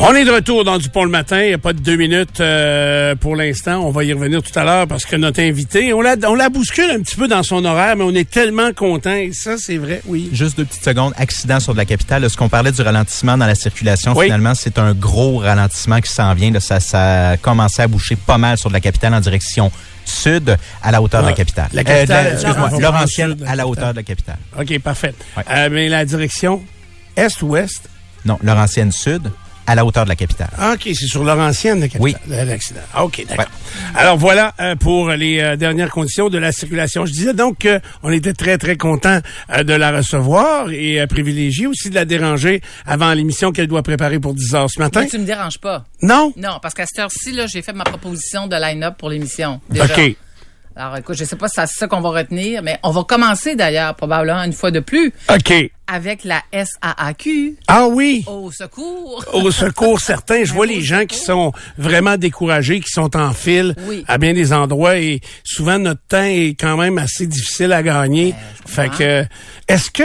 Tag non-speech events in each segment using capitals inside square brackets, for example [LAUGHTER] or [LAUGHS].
On est de retour dans Dupont le matin. Il n'y a pas de deux minutes euh, pour l'instant. On va y revenir tout à l'heure parce que notre invité, on la, on la bouscule un petit peu dans son horaire, mais on est tellement content. Et ça, c'est vrai, oui. Juste deux petites secondes. Accident sur de la capitale. Est-ce qu'on parlait du ralentissement dans la circulation, finalement, c'est un gros ralentissement qui s'en vient. Là, ça, ça a commencé à boucher pas mal sur de la capitale en direction sud à la hauteur de la capitale. La capitale, Euh, Excuse-moi, Laurentienne à la hauteur de la capitale. OK, parfait. Euh, mais la direction est-ouest? Non, Laurentienne sud à la hauteur de la capitale. Ah, OK, c'est sur Laurentienne, le Oui. l'accident. Ah, OK, d'accord. Alors voilà euh, pour les euh, dernières conditions de la circulation. Je disais donc qu'on était très, très content euh, de la recevoir et euh, privilégié aussi de la déranger avant l'émission qu'elle doit préparer pour 10 heures ce matin. Mais tu me déranges pas. Non? Non, parce qu'à cette heure-ci, là, j'ai fait ma proposition de line-up pour l'émission. déjà. OK. Alors, écoute, je sais pas si c'est ça qu'on va retenir, mais on va commencer d'ailleurs, probablement une fois de plus, OK. avec la SAAQ Ah oui. au secours. Au secours certains, je [LAUGHS] vois les gens qui sont vraiment découragés, qui sont en file Oui. à bien des endroits et souvent notre temps est quand même assez difficile à gagner. je fait que est-ce que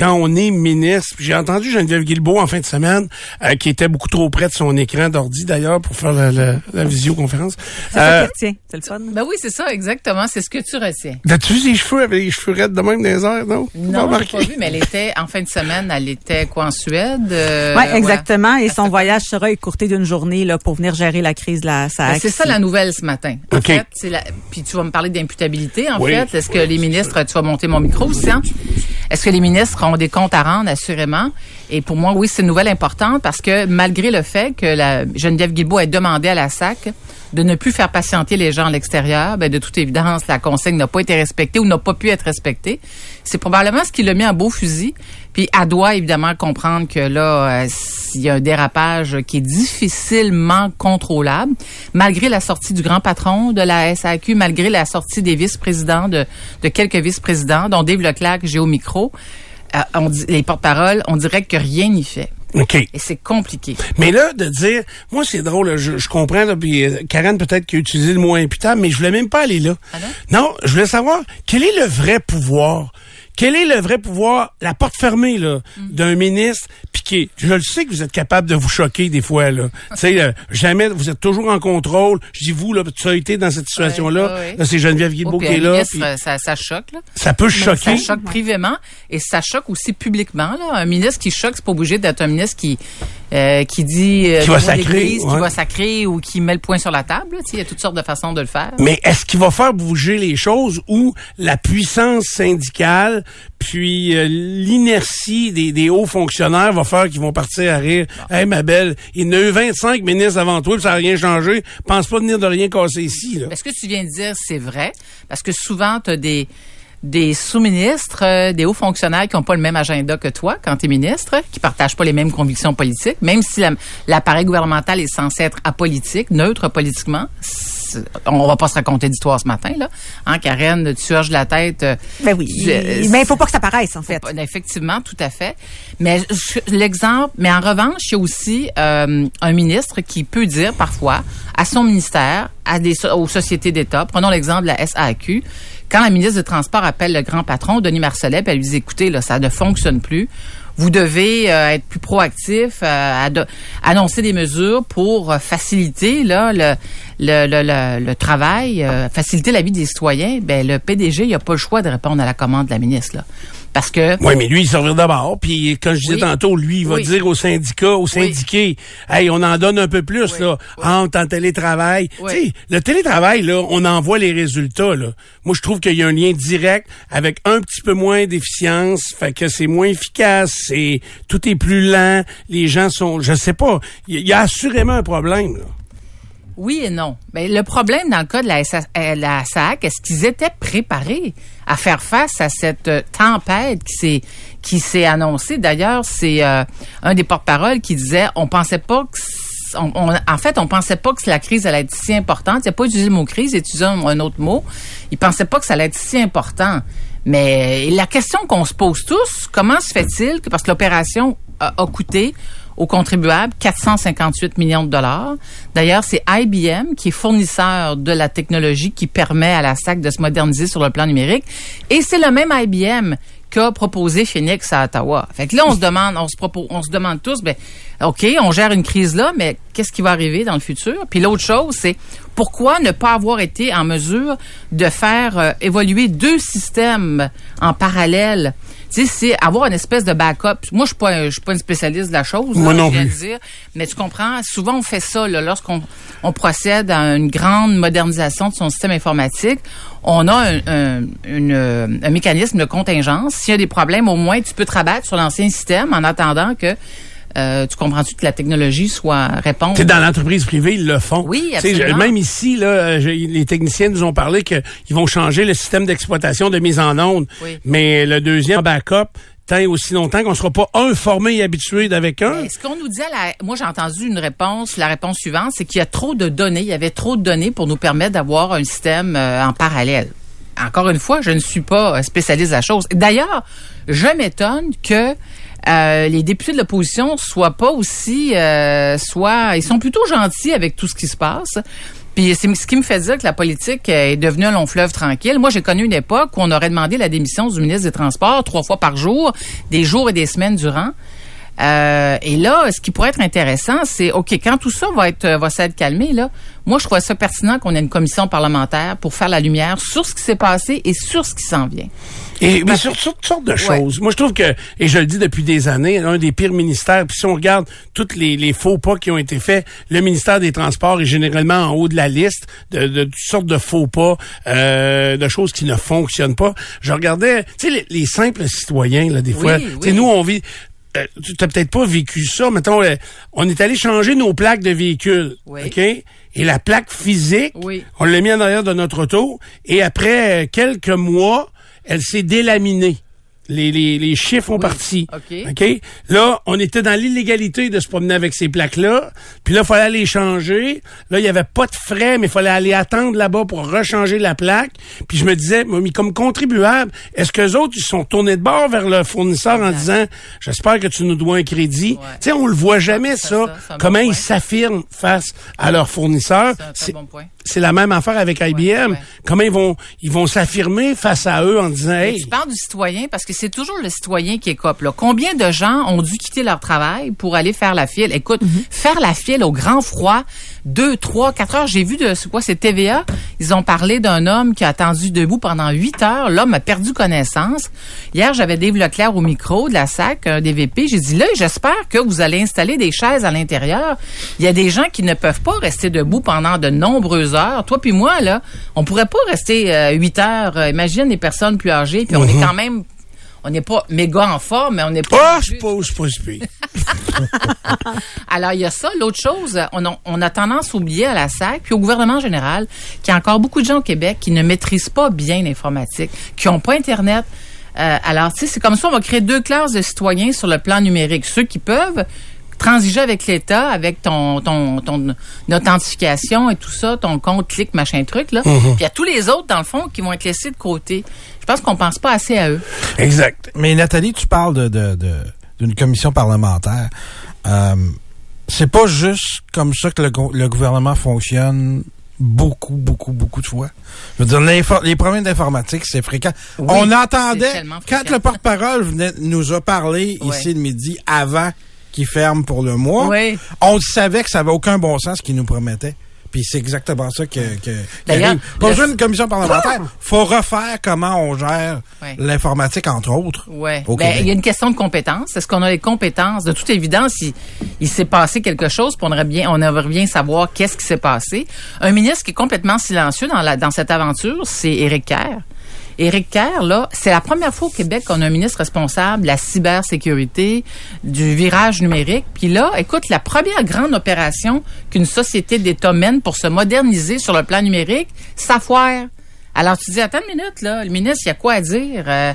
quand on est ministre, puis j'ai entendu Geneviève Guilbeault en fin de semaine, euh, qui était beaucoup trop près de son écran d'ordi d'ailleurs pour faire la, la- la visioconférence. C'est ça Euh. C'est le fun. Ben oui, c'est ça, exactement. C'est ce que tu retiens. T'as-tu vu ses cheveux avec les cheveux raides de même dans les airs, non? Non, remarqué? pas vu, mais elle était, en fin de semaine, elle était quoi, en Suède? Euh, oui, ouais. exactement. Et son voyage sera écourté d'une journée là, pour venir gérer la crise de la Ben, SAC. c'est ça la nouvelle ce matin. En OK. fait, c'est la... puis tu vas me parler d'imputabilité. En Oui. fait, est-ce que les ministres, tu vas monter mon micro aussi, hein? Est-ce que les ministres ont des comptes à rendre, assurément? Et pour moi, oui, c'est une nouvelle importante parce que malgré le fait que Geneviève Guilbeault ait demandé à la SAC de ne plus faire patienter les gens à l'extérieur, ben, de toute évidence, la consigne n'a pas été respectée ou n'a pas pu être respectée. C'est probablement ce qui l'a mis en beau fusil. Puis elle doit évidemment comprendre que là, euh, s'il y a un dérapage qui est difficilement contrôlable, malgré la sortie du grand patron de la SAQ, malgré la sortie des vice-présidents, de, de quelques vice-présidents, dont Dave Leclerc, j'ai au micro, on dit, les porte-paroles, on dirait que rien n'y fait. OK. Et c'est compliqué. Mais là, de dire, moi c'est drôle, je, je comprends, là, puis euh, Karen peut-être qui a utilisé le mot imputable, mais je voulais même pas aller là. Ah non? non, je voulais savoir quel est le vrai pouvoir. Quel est le vrai pouvoir, la porte fermée là, Mm. d'un ministre, puis qui, je le sais que vous êtes capable de vous choquer des fois là. tu sais, euh, jamais, vous êtes toujours en contrôle. Je dis vous là, tu as été dans cette situation-là. ouais, ouais. Là, c'est Geneviève Guilbeault Oh, qui est là. ministre, ça choque, là. ça peut choquer. Ça choque privément et ça choque aussi publiquement. Là. Un ministre qui choque, c'est pas obligé d'être un ministre qui euh, qui dit euh, Qui va sacrer, ouais. qui va sacrer ou qui met le poing sur la table. là. Tu sais, Il y a toutes sortes de façons de le faire. Mais est-ce qu'il va faire bouger les choses ou la puissance syndicale puis euh, l'inertie des, des hauts fonctionnaires va faire qu'ils vont partir à rire? Hey, ma belle, il y en a eu 25 ministres avant toi, puis ça n'a rien changé. Pense pas venir de rien casser ici. Là. Mais ce que tu viens de dire, c'est vrai, parce que souvent, tu as des, des sous-ministres, euh, des hauts fonctionnaires qui n'ont pas le même agenda que toi quand tu es ministre, qui partagent pas les mêmes convictions politiques, même si la- l'appareil gouvernemental est censé être apolitique, neutre politiquement. On va pas se raconter d'histoire ce matin, là. Hein, Karen, tu hoches la tête. euh, Ben oui. je- mais il faut pas que ça paraisse, en fait. Effectivement, tout à fait. Mais l'exemple, mais en revanche, il y a aussi euh, un ministre qui peut dire parfois à son ministère, à des aux sociétés d'État, prenons l'exemple de la SAQ, quand la ministre des Transports appelle le grand patron, Denis Marcellet, puis elle lui dit, écoutez, là, ça ne fonctionne plus. Vous devez euh, être plus proactif, euh, annoncer des mesures pour euh, faciliter là le travail, faciliter la vie des citoyens. Ben le PDG, il a pas le choix de répondre à la commande de la ministre là, parce que Oui, mais lui, il servira d'abord. Puis, comme je disais Oui. tantôt, lui, il va Oui. dire aux syndicats, aux syndiqués, hey, on en donne un peu plus, là, entre en télétravail. Tu sais, le télétravail, là, on en voit les résultats, là. Moi, je trouve qu'il y a un lien direct avec un petit peu moins d'efficience, fait que c'est moins efficace, c'est, tout est plus lent, les gens sont, je sais pas, il y, a assurément un problème, là. Oui et non. Mais le problème dans le cas de la, SA euh, la SAC, est-ce qu'ils étaient préparés? À faire face à cette euh, tempête qui s'est qui s'est annoncée D'ailleurs, c'est euh, un des porte-paroles qui disait on pensait pas que en fait, on pensait pas que la crise allait être si importante. Il n'a pas utilisé le mot crise, il a utilisé un, autre mot. Il pensait pas que ça allait être si important. Mais la question qu'on se pose tous, comment se fait-il que, parce que l'opération a coûté aux contribuables 458 millions de dollars. D'ailleurs, c'est IBM qui est fournisseur de la technologie qui permet à la SAC de se moderniser sur le plan numérique. Et c'est le même IBM qu'a proposé Phoenix à Ottawa. Fait que là, on se demande, on se demande tous, ben, OK, on gère une crise là, mais qu'est-ce qui va arriver dans le futur? Puis l'autre chose, c'est pourquoi ne pas avoir été en mesure de faire euh, évoluer deux systèmes en parallèle? Tu sais, c'est avoir une espèce de backup. Moi, je suis pas, je suis pas une spécialiste de la chose. Moi non je viens plus. de dire. mais tu comprends, souvent on fait ça là, lorsqu'on on procède à une grande modernisation de son système informatique. On a un, un, une, euh, un mécanisme de contingence. S'il y a des problèmes, au moins tu peux te rabattre sur l'ancien système en attendant que euh, tu comprends-tu que la technologie soit répondre? Tu sais, dans l'entreprise privée, ils le font. Oui, absolument. Même ici, là, euh, les techniciens nous ont parlé qu'ils vont changer le système d'exploitation de mise en onde. Oui. Mais le deuxième backup, tant aussi longtemps qu'on sera pas un formé et habitué d'avec un. Mais Ce qu'on nous dit à la, moi j'ai entendu une réponse, la réponse suivante, c'est qu'il y a trop de données, il y avait trop de données pour nous permettre d'avoir un système euh, en parallèle. Encore une fois, je ne suis pas euh, spécialiste de la chose. D'ailleurs, je m'étonne que euh, les députés de l'opposition soient pas aussi, euh, soit, ils sont plutôt gentils avec tout ce qui se passe. Puis c'est ce qui me fait dire que la politique est devenue un long fleuve tranquille. Moi, j'ai connu une époque où on aurait demandé la démission du ministre des Transports trois fois par jour, des jours et des semaines durant. Euh, et là, ce qui pourrait être intéressant, c'est ok quand tout ça va être va s'être calmé là. Moi, je trouve ça pertinent qu'on ait une commission parlementaire pour faire la lumière sur ce qui s'est passé et sur ce qui s'en vient. Et mais sur, toutes sortes de choses. Moi, je trouve que, et je le dis depuis des années, un des pires ministères, puis si on regarde tous les, les faux pas qui ont été faits, le ministère des Transports est généralement en haut de la liste de, de toutes sortes de faux pas, euh, de choses qui ne fonctionnent pas. Je regardais, tu sais, les, les simples citoyens, là, des fois, Oui, tu sais, nous, on vit... Euh, tu t'as peut-être pas vécu ça. Mettons, euh, on est allé changer nos plaques de véhicules. Oui. OK? Et la plaque physique, Oui. on l'a mis en arrière de notre auto. Et après euh, quelques mois, elle s'est délaminée. Les, les, les chiffres ont Oui. parti. OK. Là, on était dans l'illégalité de se promener avec ces plaques-là. Puis là, il fallait les changer. Là, il y avait pas de frais, mais il fallait aller attendre là-bas pour rechanger la plaque. Puis je me disais, mais comme contribuable, est-ce que les autres, ils sont tournés de bord vers le fournisseur en disant, j'espère que tu nous dois un crédit? Ouais. Tu sais, on le voit jamais, ça. bon comment ils s'affirment face à leurs fournisseurs. C'est bon point. c'est la même affaire avec IBM. ouais. Comment ils vont ils vont s'affirmer face à eux en disant hey Tu parles du citoyen parce que c'est toujours le citoyen qui écope. Là. Combien de gens ont dû quitter leur travail pour aller faire la file? Écoute, faire la file au grand froid, deux, trois, quatre heures. J'ai vu de quoi, c'est TVA. Ils ont parlé d'un homme qui a attendu debout pendant huit heures. L'homme a perdu connaissance. Hier, j'avais Dave Leclerc au micro de la SAC, un des VP. J'ai dit là, j'espère que vous allez installer des chaises à l'intérieur. Il y a des gens qui ne peuvent pas rester debout pendant de nombreuses heures. Toi puis moi, là, on pourrait pas rester euh, huit heures. Euh, imagine les personnes plus âgées. Puis on est quand même, on n'est pas méga en forme, mais on n'est pas. Non je sais pas, [LAUGHS] alors, il y a ça. L'autre chose, on a, on a tendance à oublier à la SAC, puis au gouvernement en général, qu'il y a encore beaucoup de gens au Québec qui ne maîtrisent pas bien l'informatique, qui n'ont pas Internet. Euh, alors, tu sais, c'est comme ça, on va créer deux classes de citoyens sur le plan numérique. Ceux qui peuvent transiger avec l'État, avec ton, ton, ton authentification et tout ça, ton compte, clic, machin truc, là. Puis il y a tous les autres, dans le fond, qui vont être laissés de côté. Je pense qu'on pense pas assez à eux. Exact. Mais Nathalie, tu parles de, de, de- d'une commission parlementaire. Euh, c'est pas juste comme ça que le, go- le gouvernement fonctionne beaucoup, beaucoup, beaucoup de fois. Je veux dire, les problèmes d'informatique, c'est fréquent. Oui, On entendait, quand le porte-parole venait, nous a parlé Ouais. ici le midi, avant qu'il ferme pour le mois, Oui. on savait que ça avait aucun bon sens ce qu'il nous promettait. Puis c'est exactement ça que, que qui D'ailleurs, arrive. Pas le- besoin d'une commission parlementaire. [LAUGHS] Faut refaire comment on gère Ouais. l'informatique, entre autres. Au Ben, il y a une question de compétence. Est-ce qu'on a les compétences? De toute évidence, il, il s'est passé quelque chose, puis on aimerait bien, on aimerait bien savoir qu'est-ce qui s'est passé. Un ministre qui est complètement silencieux dans la, dans cette aventure, c'est Éric Kerr. Éric Kerr, là, c'est la première fois au Québec qu'on a un ministre responsable de la cybersécurité, du virage numérique. Puis là, écoute, la première grande opération qu'une société d'État mène pour se moderniser sur le plan numérique, ça foire. Alors tu dis, attends une minute, là, le ministre, il y a quoi à dire? Euh,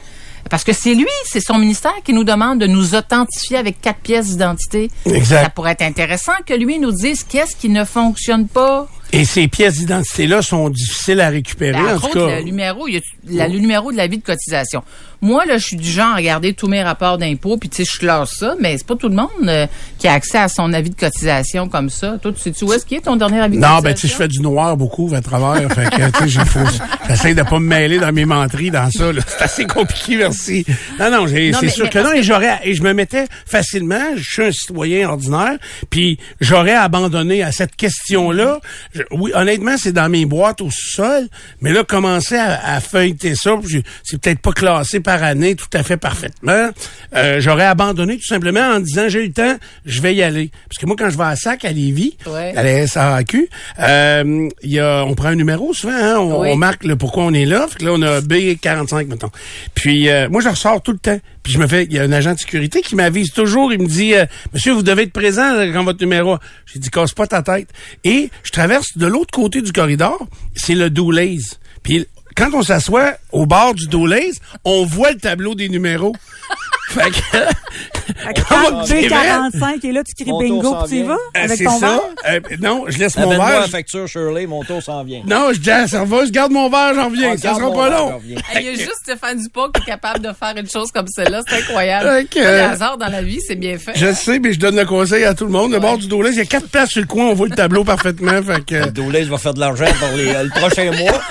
parce que c'est lui, c'est son ministère qui nous demande de nous authentifier avec quatre pièces d'identité. Exact. Ça pourrait être intéressant que lui nous dise qu'est-ce qui ne fonctionne pas. Et ces pièces d'identité-là sont difficiles à récupérer, Ben, en entre tout autres, cas. le numéro, il y a la- le numéro de la vie de cotisation. Moi, là, je suis du genre à regarder tous mes rapports d'impôts, puis tu sais, je classe ça, mais c'est pas tout le monde euh, qui a accès à son avis de cotisation comme ça. Toi, tu sais-tu où est-ce qu'il est ton dernier avis de Non, cotisation? ben, tu sais, je fais du noir beaucoup à travers. fait que, tu sais, j'essaie de pas me mêler dans mes menteries dans ça. C'est assez compliqué, merci. Non, non, j'ai- Non, c'est sûr mais que non, et j'aurais, et je me mettais facilement, je suis un citoyen ordinaire, puis j'aurais abandonné à cette question-là. Oui, honnêtement, c'est dans mes boîtes au sol, mais là, commencer à, à feuilleter ça, c'est peut-être pas classé par année tout à fait parfaitement. Euh, j'aurais abandonné tout simplement en disant, j'ai eu le temps, je vais y aller. Parce que moi, quand je vais à SAC, à Lévis, Ouais. à la SAQ, euh, il y a, on prend un numéro souvent, hein, on, Oui. on marque le pourquoi on est là. Fait que là, on a B45, mettons. Puis euh, moi, je ressors tout le temps. Puis je me fais, il y a un agent de sécurité qui m'avise toujours. Il me dit, euh, Monsieur, vous devez être présent euh, quand votre numéro. J'ai dit, casse pas ta tête. Et je traverse de l'autre côté du corridor. C'est le Doulays. Puis quand on s'assoit au bord du Doulays, on voit le tableau des numéros. [LAUGHS] fait que, Fait que Comment quand tu dirais? B45 et là, tu cries Mon bingo puis tu y vas euh, avec c'est ton ça. verre? Euh, non, je laisse mon verre. la facture Shirley, mon tour s'en vient. Non, je dis à la serveuse, garde mon verre, j'en reviens. Ça sera pas long. Il y a juste Stéphane Dupont qui est capable de faire une chose comme celle-là. C'est incroyable. Pas de hasard dans la vie, c'est bien fait. Je sais, mais je donne le conseil à tout le monde. Le bord du Dolez, il y a quatre places sur le coin, on voit le tableau parfaitement. Fait que, Le Doulays va faire de l'argent pour les, euh, le prochain mois.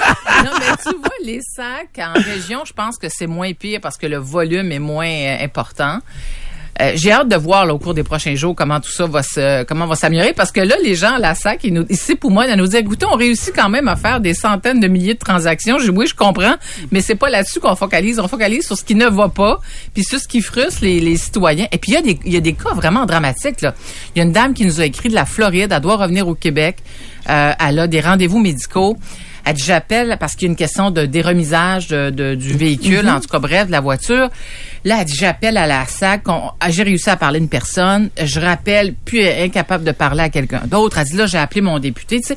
Non, [LAUGHS] tu vois, les sacs en région, je pense que c'est moins pire parce que le volume est moins euh, important. Euh, J'ai hâte de voir là, au cours des prochains jours comment tout ça va se comment va s'améliorer parce que là les gens la SAC ils nous ici pour moi ils nous disent écoutez on réussit quand même à faire des centaines de milliers de transactions. Je oui je comprends mais c'est pas là-dessus qu'on focalise. On focalise sur ce qui ne va pas puis sur ce qui frustre les, les citoyens. Et puis il y a des il y a des cas vraiment dramatiques là. Il y a une dame qui nous a écrit de la Floride. Elle doit revenir au Québec. Euh, elle a des rendez-vous médicaux elle dit j'appelle parce qu'il y a une question de déremisage de, de- du véhicule, en tout cas bref, de la voiture. Là, elle dit j'appelle à la SAC, ah, j'ai réussi à parler à une personne, je rappelle, puis elle est incapable de parler à quelqu'un d'autre. Elle dit là, j'ai appelé mon député. Tu sais,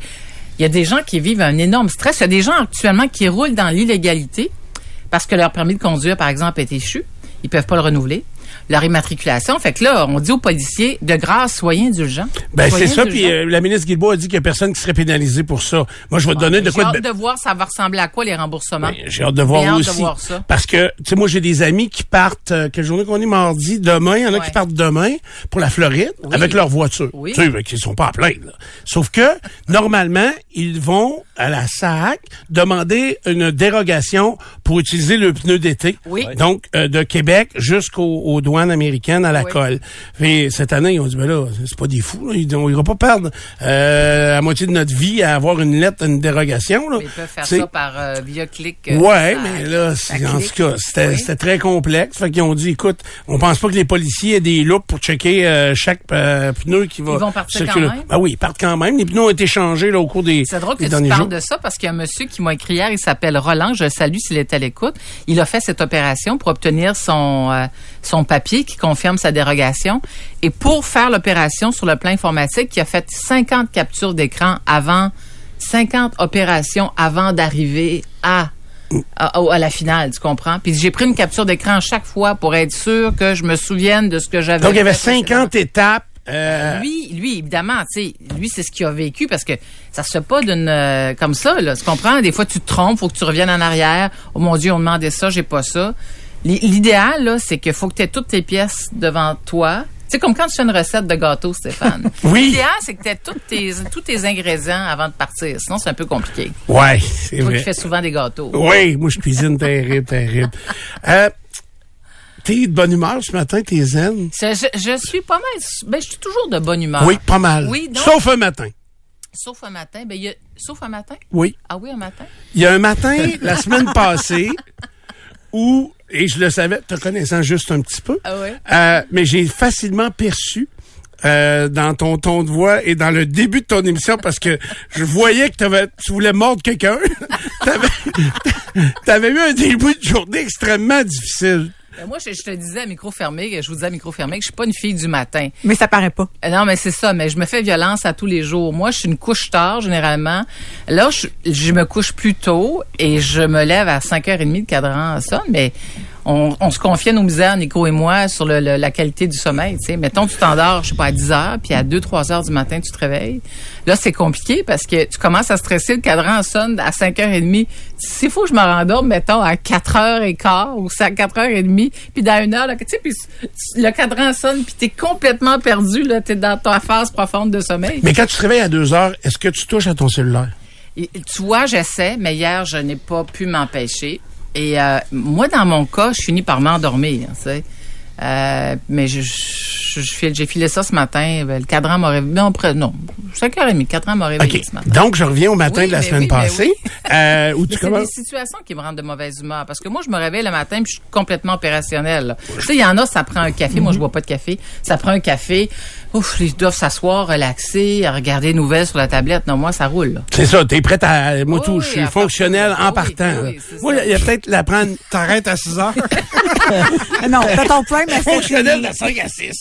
il y a des gens qui vivent un énorme stress. Il y a des gens actuellement qui roulent dans l'illégalité parce que leur permis de conduire, par exemple, est échu. Ils peuvent pas le renouveler. Leur immatriculation. Fait que là, on dit aux policiers, de grâce, soyez indulgents. ben, c'est ça. Puis euh, la ministre Guilbault a dit qu'il y a personne qui serait pénalisé pour ça. Moi, je vais te donner de J'ai quoi hâte de... de voir ça va ressembler à quoi les remboursements. Ben, J'ai hâte de voir J'ai hâte de aussi. voir ça. Parce que, tu sais, moi, j'ai des amis qui partent, euh, quelle journée qu'on est mardi? Demain, il y en a Ouais. qui partent demain pour la Floride Oui. avec leur voiture. Oui. Tu sais, qu'ils sont pas à plein, là. Sauf que, normalement, ils vont à la SAC demander une dérogation pour utiliser le pneu d'été. Oui. Donc, euh, de Québec jusqu'aux aux douanes américaines à la Oui. colle. Et cette année, ils ont dit, ben là, c'est pas des fous, là. Ils- on ira pas perdre euh, la moitié de notre vie à avoir une lettre, une dérogation, là. Mais ils peuvent faire ça par euh, via clic. euh, Ouais, mais là, en tout cas, c'était Oui. très complexe. Fait qu'ils ont dit, écoute, on pense pas que les policiers aient des loupes pour checker euh, chaque euh, pneu qui va Ils vont partir circuler. quand même? Ah oui, ils partent quand même. Les pneus ont été changés là, au cours des, C'est drôle que tu parles jours. de ça parce qu'il y a un monsieur qui m'a écrit hier, il s'appelle Roland, je le salue s'il est à l'écoute. Il a fait cette opération pour obtenir son son papier qui confirme sa dérogation et pour faire l'opération sur le plan informatique, il a fait 50 captures d'écran avant 50 opérations avant d'arriver à à, à la finale, tu comprends? Puis j'ai pris une capture d'écran chaque fois pour être sûr que je me souvienne de ce que j'avais Donc, il y avait fait précédemment. 50 étapes. euh, Lui, lui, évidemment, tu sais, lui, c'est ce qu'il a vécu parce que ça se fait pas d'une euh, comme ça, là. Tu comprends? Des fois, tu te trompes, faut que tu reviennes en arrière. Oh mon Dieu, on demandait ça, j'ai pas ça. L'i- L'idéal, là, c'est qu'il faut que tu aies toutes tes pièces devant toi. C'est comme quand tu fais une recette de gâteau, Stéphane. [LAUGHS] Oui. L'idéal, c'est que tu aies toutes tes, tous tes ingrédients avant de partir. Sinon, c'est un peu compliqué. ouais, c'est Toi qui vrai. fais souvent des gâteaux. Oui, moi, je cuisine terrible, terrible. Euh, T'es de bonne humeur ce matin, t'es zen? Je, suis pas mal, ben, je suis toujours de bonne humeur. Oui, pas mal. Oui, donc- Sauf un matin. Sauf un matin, ben, il y a, sauf un matin? Oui. Ah oui, un matin? Il y a un matin, la semaine [LAUGHS] passée, où, et je le savais, te connaissant juste un petit peu, Ah ouais? euh, mais j'ai facilement perçu euh, dans ton ton de voix et dans le début de ton émission parce que je voyais que t'avais, tu voulais mordre quelqu'un. [LAUGHS] t'avais, t'avais eu un début de journée extrêmement difficile. Ben, moi, je, je te disais à micro fermé, je vous disais à micro fermé que je suis pas une fille du matin. Mais ça paraît pas. Euh, Non, mais c'est ça, mais je me fais violence à tous les jours. Moi, je suis une couche tard, généralement. Là, je, je me couche plus tôt et je me lève à 5h30 de cadran sonne, mais on, on se confiait nos misères, Nico et moi, sur le, le- la qualité du sommeil. Tu sais, mettons, tu t'endors, je sais pas, à 10 heures, puis à 2, 3 heures du matin, tu te réveilles. Là, c'est compliqué parce que tu commences à stresser, le cadran sonne à 5h30. S'il faut que je me rendorme, mettons, à 4h15 ou à 4h30, puis dans une heure, tu sais, puis le cadran sonne, puis t'es complètement perdu, là, t'es dans ta phase profonde de sommeil. Mais quand tu te réveilles à deux heures, est-ce que tu touches à ton cellulaire? Et, tu vois, j'essaie, mais hier, je n'ai pas pu m'empêcher. Et euh, moi, dans mon cas, je finis par m'endormir. Euh, mais je, je, je file- j'ai filé ça ce matin. Ben, Le cadran m'a réveillé. Non, après, non. 5h30, le cadran m'a réveillé ce matin. Donc, je reviens au matin Oui, de la semaine oui, passée, oui. euh, où tu c'est des situations qui me rendent de mauvaise humeur. Parce que moi, je me réveille le matin puis je suis complètement opérationnelle. là. Tu sais, il y en a, ça prend un café. Moi, je bois pas de café. Ça prend un café. Ouf, ils doivent s'asseoir, relaxer, à regarder des nouvelles sur la tablette. Non, moi, ça roule. C'est ça, t'es prête à... Moi, Oui, tout, je suis fonctionnel en Oui, partant. oui, Moi, il y a peut-être la prendre... T'arrêtes à 6 heures? [LAUGHS] [LAUGHS] Non, t'as ton prime à fonctionnel de 5 à 6.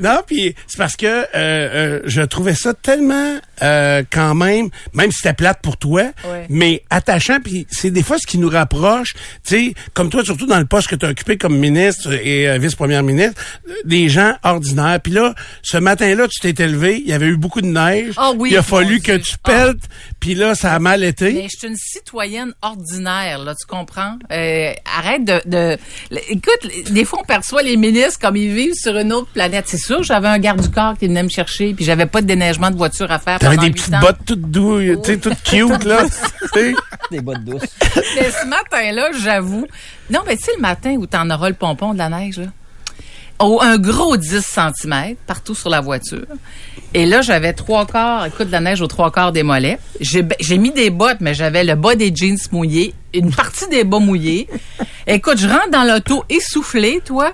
non, puis c'est parce que euh, euh, je trouvais ça tellement euh, quand même, même si c'était plate pour toi, Ouais. mais attachant, puis c'est des fois ce qui nous rapproche, tu sais, comme toi, surtout dans le poste que tu as occupé comme ministre et euh, vice-première ministre, des gens ordinaires. Puis là, ce matin-là, tu t'es élevé, il y avait eu beaucoup de neige, Ah oui, il a fallu que tu peltes, puis là, ça a mal été. Mais je suis une citoyenne ordinaire, là, tu comprends? Euh, arrête de, de... Écoute, des fois, on perçoit les ministres comme ils vivent sur une autre planète. C'est sûr, j'avais un garde du corps qui venait me chercher, puis j'avais pas de déneigement de voiture à faire T'avais des petites ans. bottes toutes douilles, tu sais, toutes cute, là. [LAUGHS] Tu sais. Des bottes douces. Mais ce matin-là, j'avoue. Non, mais tu sais, le matin où t'en auras le pompon de la neige, là. Oh, un gros 10 cm partout sur la voiture. Et là, j'avais trois quarts, écoute, de la neige aux trois quarts des mollets. J'ai mis des bottes, mais j'avais le bas des jeans mouillés, une partie des bas mouillés. Écoute, je rentre dans l'auto essoufflé, toi.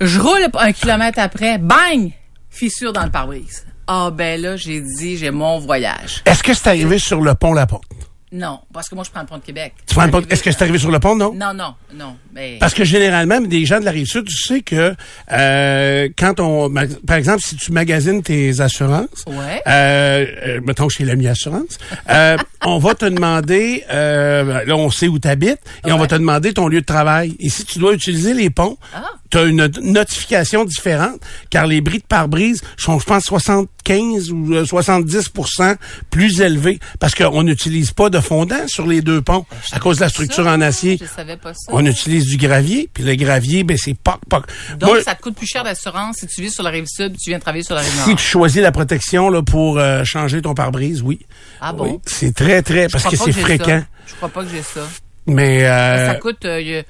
Je roule un kilomètre après, bang! Fissure dans le pare-brise. Ah, ben là, j'ai dit, j'ai mon voyage. Est-ce que c'est arrivé sur le pont La Porte? Non, parce que moi, je prends le pont de Québec. Tu prends le pont- Est-ce que c'est arrivé sur le pont, non? Non, non, non. Mais... Parce que généralement, des gens de la rive sud, tu sais que euh, quand on, par exemple, si tu magasines tes assurances, Ouais. euh, euh, mettons chez l'ami assurance, euh, [LAUGHS] on va te demander, euh, là on sait où tu habites, et on va te demander ton lieu de travail. Et si tu dois utiliser les ponts, Ah. Tu as une notification différente, car les bris de pare-brise sont, je pense, 75 ou euh, 70% plus élevés, parce qu'on n'utilise pas de fondant sur les deux ponts à cause de la structure Ça, en acier. Je savais pas ça. On utilise du gravier, puis le gravier, ben c'est pas pas. Donc, Moi, ça te coûte plus cher d'assurance si tu vis sur la rive sud, tu viens travailler sur la rive si nord. tu choisis la protection là pour euh, changer ton pare-brise, oui. Ah bon? Oui, c'est très très Je parce crois que c'est fréquent. ça. Je crois pas que j'ai ça. Mais euh, ça coûte euh,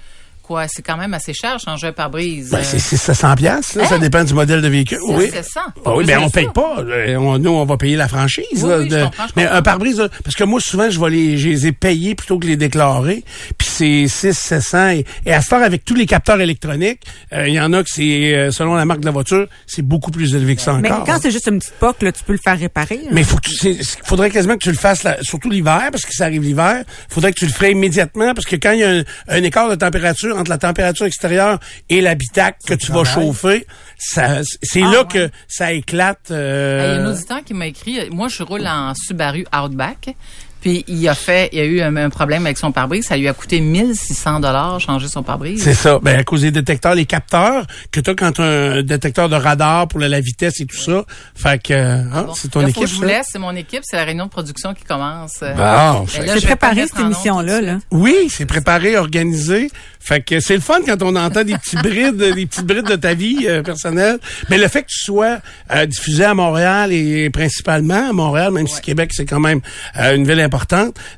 quoi? C'est quand même assez cher changer un pare-brise. ben, Euh, c'est c'est 700 pièces, là, ça Hein? dépend du modèle de véhicule. c'est Oui. 700. Ah oui, Plus ben on ça. paye pas. Euh, on- nous, on va payer la franchise. Oui, là, oui, je de- comprends, je mais comprends. un pare-brise, là, parce que moi, souvent, je vais les, je les ai payés plutôt que les déclarer. Puis c'est 6, 700. Et, et à ce temps, avec tous les capteurs électroniques, euh, il y en a que c'est, euh, selon la marque de la voiture, c'est beaucoup plus élevé que ça Mais encore. quand c'est juste une petite poque, là, tu peux le faire réparer. là. Mais faut c'est- faudrait quasiment que tu le fasses, là, surtout l'hiver, parce que ça arrive l'hiver. Faudrait que tu le ferais immédiatement, parce que quand il y a un, un écart de température entre la température extérieure et l'habitacle que tu vas chauffer, ça, c'est Ah, là ouais. que ça éclate. Il y a Euh, un auditeur qui m'a écrit, euh, moi je roule en Subaru Outback, puis il a fait, il a eu un, un problème avec son pare-brise, ça lui a coûté 1600 dollars changer son pare-brise. c'est ça. Ben, à cause des détecteurs, les capteurs que tu as quand as un détecteur de radar pour la, la vitesse et tout ça. Fait que, ah, Bon. c'est ton Là, faut équipe, que je vous laisse, c'est mon équipe, c'est la réunion de production qui commence. Bon, là, C'est préparé, cette de Là. suite. Oui, c'est préparé, organisé. Fait que c'est le fun quand on entend des petits brides, des petites brides de ta vie euh, personnelle. Mais le fait que tu sois euh, diffusé à Montréal et principalement à Montréal, même si Québec c'est quand même euh, une ville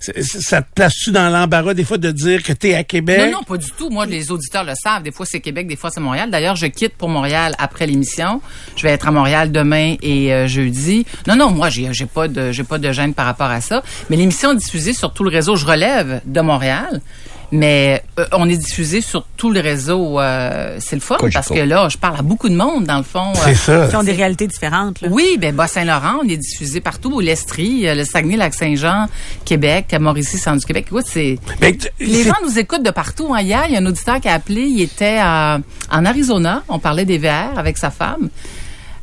ça te place-tu dans l'embarras des fois de dire que t'es à Québec? Non, non, pas du tout. Moi, les auditeurs le savent. Des fois, c'est Québec, des fois, c'est Montréal. D'ailleurs, je quitte pour Montréal après l'émission. Je vais être à Montréal demain et euh, jeudi. Non, non, moi, j'ai, j'ai pas pas de gêne par rapport à ça. Mais l'émission est diffusée sur tout le réseau. Je relève de Montréal. Mais euh, on est diffusé sur tout le réseau. euh, c'est le fun parce que là, je parle à beaucoup de monde, dans le fond. C'est Euh, ça. Qui ont des réalités différentes. Là. oui, ben Bas-Saint-Laurent, on est diffusé partout. L'Estrie, euh, le Saguenay, Lac-Saint-Jean, Québec, Mauricie, centre du Québec. Écoute, c'est... T- Les c'est- gens nous écoutent de partout. Hein. Hier, il y a un auditeur qui a appelé. Il était à- en Arizona. On parlait des VR avec sa femme.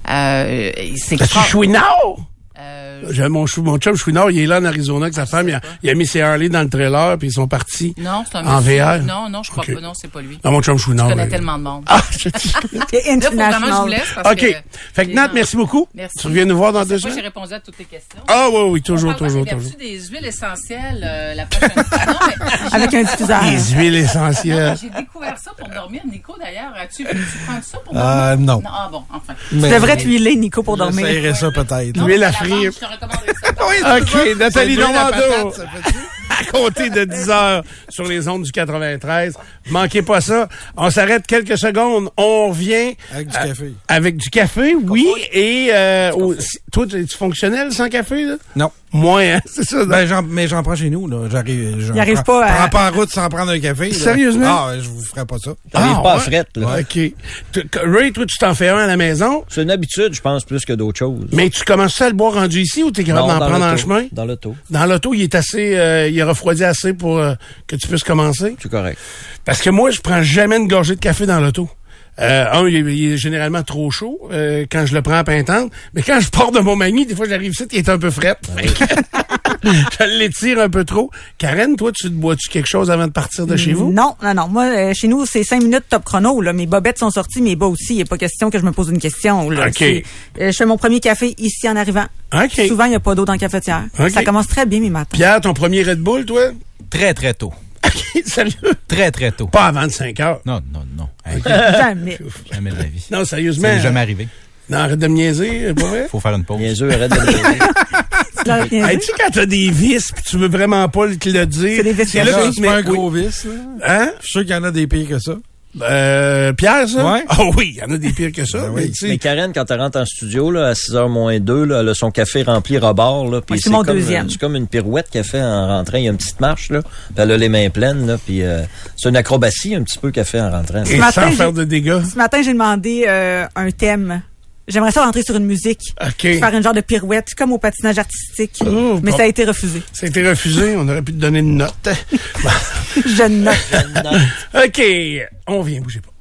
Euh, c'est Est-ce Euh, mon, chou- mon chum Chouinard, il est là en Arizona avec sa femme. Il a, il a mis ses Harley dans le trailer, puis ils sont partis. non, c'est un En. VR? Non, non, je crois Ok. pas. Non, c'est pas lui. Non, mon chum Chouinard. Je connais ouais. tellement de monde. Ah, je dis- [LAUGHS] Et Là, faut vraiment je vous international. laisse parce OK. que... Fait que Nat, gens- merci beaucoup. Merci. Tu reviens nous voir dans deux fois, j'ai semaines? répondu à toutes tes questions. Ah oui, oui, toujours, toujours, des toujours. des huiles essentielles euh, la prochaine fois. Non, mais [LAUGHS] Avec un diffuseur. Les huiles essentielles. J'ai découvert ça pour dormir. Nico, d'ailleurs, as-tu tu prends ça pour dormir? Euh, non. Ah bon, enfin. Tu devrais t'huiler, Nico, pour dormir. Ça peut-être. Non, Vente, Je te ça. OK, Nathalie Normando. [LAUGHS] à compter de 10 heures sur les ondes du 93. Manquez pas ça. On s'arrête quelques secondes. On revient Avec du à- café. avec du café, oui. Et euh, au- toi, tu es fonctionnel sans café là? Non. Moins, hein, c'est ça. Ben, j'en- mais j'en prends chez nous, là. J'arrive. j'en Il arrive prends- pas à- prends pas en route sans prendre un café. là. Sérieusement? Ah, je vous ferai pas ça. T'arrives Ah, pas à ouais? frette, là. OK. Tu- Ray, toi, tu t'en fais un à la maison, C'est une habitude, je pense, plus que d'autres choses. mais tu commences ça à le boire rendu ici ou t'es capable d'en prendre en chemin? Dans l'auto. Dans l'auto, il est assez, euh, il est refroidi assez pour euh, que tu puisses commencer? C'est correct. Parce que moi, je prends jamais une gorgée de café dans l'auto. Euh, un, il est, il est généralement trop chaud euh, quand je le prends à pintante. Mais quand je pars de Montmagny, des fois, j'arrive ici, il est un peu. Fait que [LAUGHS] je l'étire un peu trop. Karen, toi, tu te bois-tu quelque chose avant de partir de chez vous? Non, non, non. Moi, euh, chez nous, c'est cinq minutes top chrono. Là. Mes bobettes sont sorties, mes bas aussi. Il n'est pas question que je me pose une question. Là. Euh, je fais mon premier café ici en arrivant. OK. Souvent, il n'y a pas d'eau dans la cafetière. OK. Ça commence très bien mes matins. Pierre, ton premier Red Bull, toi? Très, très tôt. Très, très tôt. Pas avant de 5 heures. Non, non, non. Hey, [LAUGHS] Jamais. jamais de la vie. Non, Ça sérieusement. n'est jamais arrivé. Non, arrête de me niaiser, pas vrai? Faut faire une pause. Niaiseux, arrête de me niaiser. [LAUGHS] Tu Hey, sais, quand t'as des vis pis tu veux vraiment pas le- te le dire. C'est des vis C'est pas un gros là. Hein? Je suis sûr qu'il y en a des pires que ça. Euh, Pierre, ça? Ouais. Ah oui, il y en a des pires que ça. Ben mais oui. tu sais, Mais Karen, quand elle rentre en studio, là, à 6h moins 2, là, elle a son café rempli rebord, là. Puis c'est mon comme, deuxième. euh, C'est comme une pirouette qu'elle fait en rentrant. Il y a une petite marche, là. Puis elle a les mains pleines, là. Puis euh, c'est une acrobatie un petit peu qu'elle fait en rentrant. et matin, sans faire de dégâts. Ce matin, j'ai demandé euh, un thème. J'aimerais ça rentrer sur une musique. OK. Faire une genre de pirouette, comme au patinage artistique. Oh, mais bon. ça a été refusé. Ça a été refusé. On aurait pu te donner une note. [LAUGHS] Je note. [LAUGHS] OK. On vient, bougez pas.